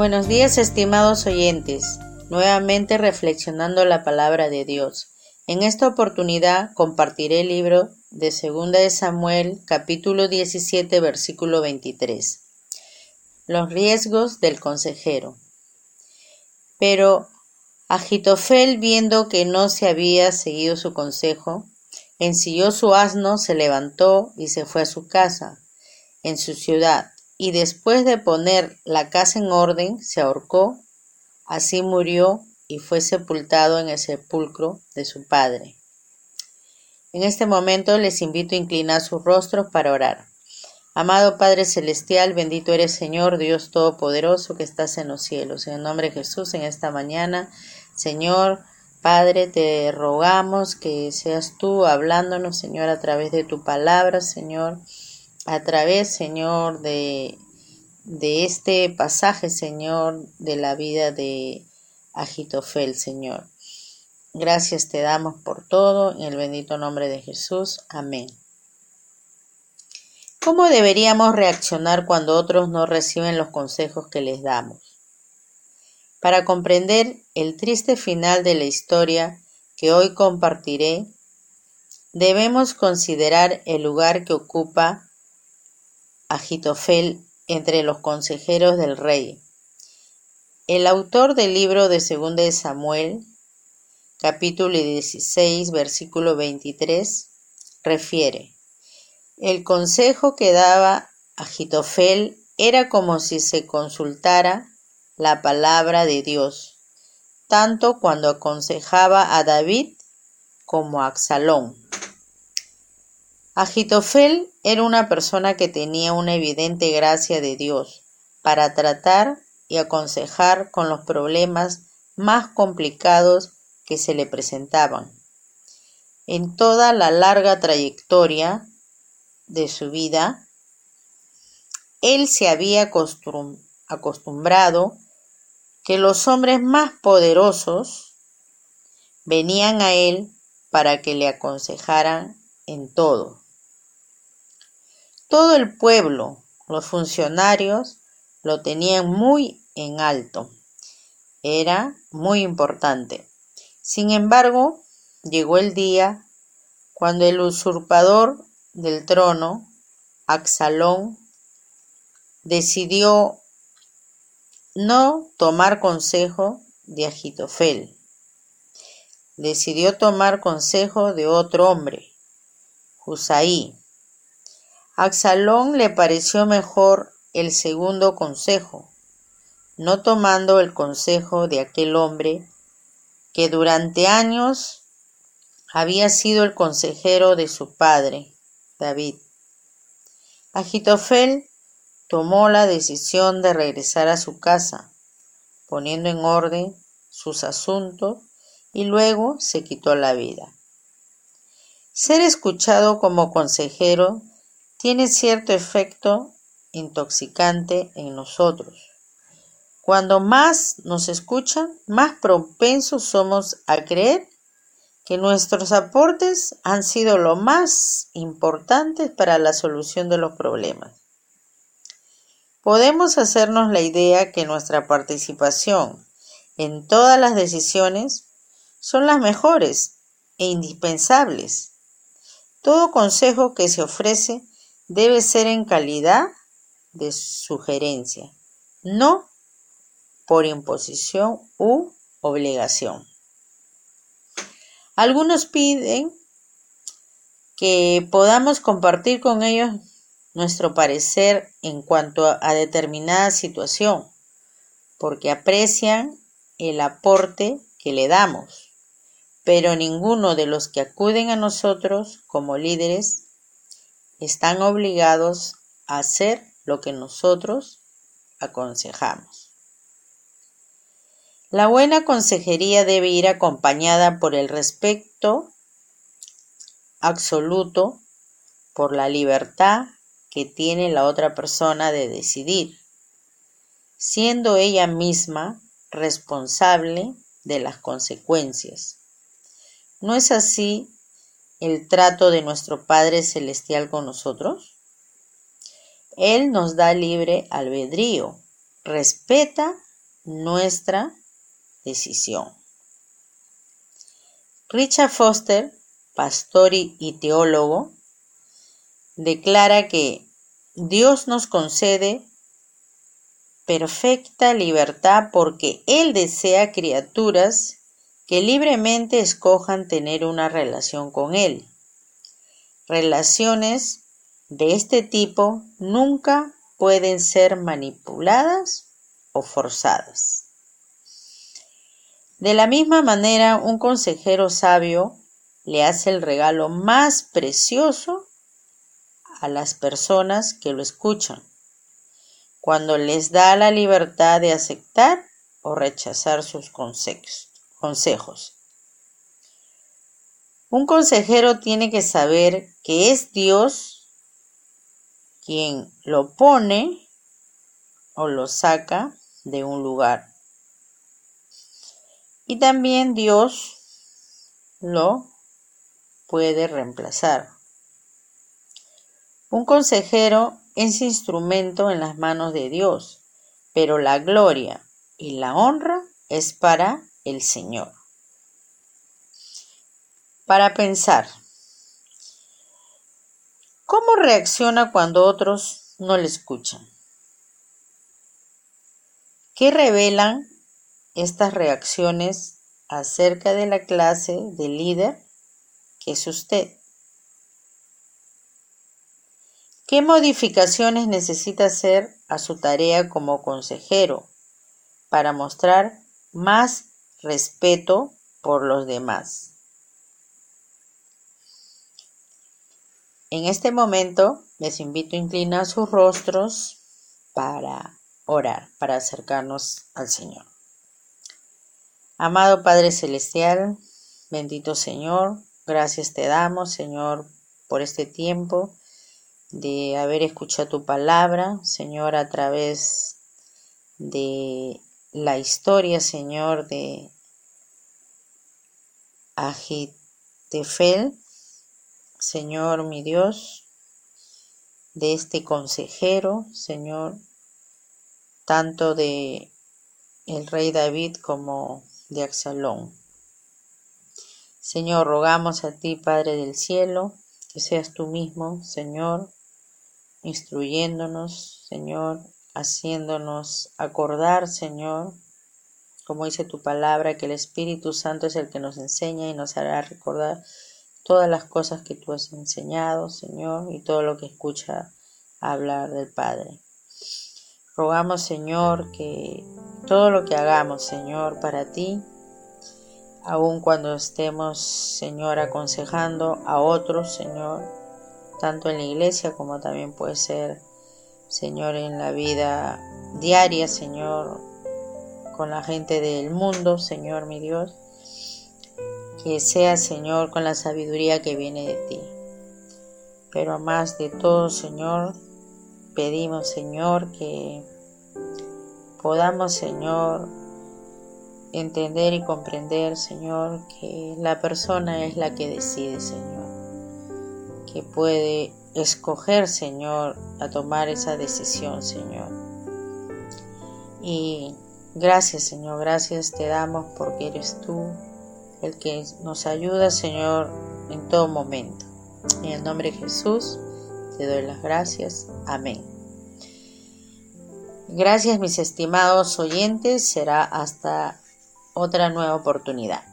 Buenos días, estimados oyentes. Nuevamente reflexionando la palabra de Dios. En esta oportunidad compartiré el libro de 2 de Samuel, capítulo 17, versículo 23. Los riesgos del consejero. Pero Agitofel, viendo que no se había seguido su consejo, ensilló su asno, se levantó y se fue a su casa, en su ciudad, y después de poner la casa en orden, se ahorcó, así murió y fue sepultado en el sepulcro de su padre. En este momento les invito a inclinar sus rostros para orar. Amado Padre Celestial, bendito eres Señor, Dios Todopoderoso que estás en los cielos. En el nombre de Jesús, en esta mañana, Señor, Padre, te rogamos que seas tú hablándonos, Señor, a través de tu palabra, Señor a través, Señor, de, de este pasaje, Señor, de la vida de Agitofel, Señor. Gracias te damos por todo, en el bendito nombre de Jesús. Amén. ¿Cómo deberíamos reaccionar cuando otros no reciben los consejos que les damos? Para comprender el triste final de la historia que hoy compartiré, debemos considerar el lugar que ocupa Agitofel entre los consejeros del rey. El autor del libro de Segunda de Samuel, capítulo 16, versículo 23, refiere: El consejo que daba Agitofel era como si se consultara la palabra de Dios, tanto cuando aconsejaba a David como a Absalón. Agitofel era una persona que tenía una evidente gracia de Dios para tratar y aconsejar con los problemas más complicados que se le presentaban. En toda la larga trayectoria de su vida, él se había acostumbrado que los hombres más poderosos venían a él para que le aconsejaran en todo. Todo el pueblo, los funcionarios, lo tenían muy en alto. Era muy importante. Sin embargo, llegó el día cuando el usurpador del trono, Axalón, decidió no tomar consejo de Agitofel. Decidió tomar consejo de otro hombre, Husaí, Axalón le pareció mejor el segundo consejo, no tomando el consejo de aquel hombre que durante años había sido el consejero de su padre, David. Agitofel tomó la decisión de regresar a su casa, poniendo en orden sus asuntos y luego se quitó la vida. Ser escuchado como consejero tiene cierto efecto intoxicante en nosotros. Cuando más nos escuchan, más propensos somos a creer que nuestros aportes han sido lo más importante para la solución de los problemas. Podemos hacernos la idea que nuestra participación en todas las decisiones son las mejores e indispensables. Todo consejo que se ofrece debe ser en calidad de sugerencia, no por imposición u obligación. Algunos piden que podamos compartir con ellos nuestro parecer en cuanto a determinada situación, porque aprecian el aporte que le damos, pero ninguno de los que acuden a nosotros como líderes están obligados a hacer lo que nosotros aconsejamos. La buena consejería debe ir acompañada por el respeto absoluto por la libertad que tiene la otra persona de decidir, siendo ella misma responsable de las consecuencias. ¿No es así el trato de nuestro Padre Celestial con nosotros? Él nos da libre albedrío, respeta nuestra decisión. Richard Foster, pastor y teólogo, declara que Dios nos concede perfecta libertad porque Él desea criaturas que libremente escojan tener una relación con Él. Relaciones de este tipo nunca pueden ser manipuladas o forzadas. De la misma manera, un consejero sabio le hace el regalo más precioso a las personas que lo escuchan cuando les da la libertad de aceptar o rechazar sus consejos. Un consejero tiene que saber que es Dios quien lo pone o lo saca de un lugar. Y también Dios lo puede reemplazar. Un consejero es instrumento en las manos de Dios, pero la gloria y la honra es para el Señor. Para pensar, ¿cómo reacciona cuando otros no le escuchan? ¿Qué revelan estas reacciones acerca de la clase de líder que es usted? ¿Qué modificaciones necesita hacer a su tarea como consejero para mostrar más respeto por los demás? En este momento les invito a inclinar sus rostros para orar, para acercarnos al Señor. Amado Padre Celestial, bendito Señor, gracias te damos, Señor, por este tiempo de haber escuchado tu palabra, Señor, a través de la historia, Señor, de Agitefel, Señor mi Dios, de este consejero, Señor, tanto de el rey David como de Axalón. Señor, rogamos a ti, Padre del cielo, que seas tú mismo, Señor, instruyéndonos, Señor, haciéndonos acordar, Señor, como dice tu palabra, que el Espíritu Santo es el que nos enseña y nos hará recordar todas las cosas que tú has enseñado, Señor, y todo lo que escucha hablar del Padre. Rogamos, Señor, que todo lo que hagamos, Señor, para ti, aun cuando estemos, Señor, aconsejando a otros, Señor, tanto en la iglesia como también puede ser, Señor, en la vida diaria, Señor, con la gente del mundo, Señor mi Dios, que sea, Señor, con la sabiduría que viene de ti. Pero más de todo, Señor, pedimos, Señor, que podamos, Señor, entender y comprender, Señor, que la persona es la que decide, Señor que puede escoger, Señor, a tomar esa decisión, Señor. Y gracias, Señor, gracias te damos porque eres tú el que nos ayuda, Señor, en todo momento. En el nombre de Jesús te doy las gracias. Amén. Gracias mis estimados oyentes. Será hasta otra nueva oportunidad.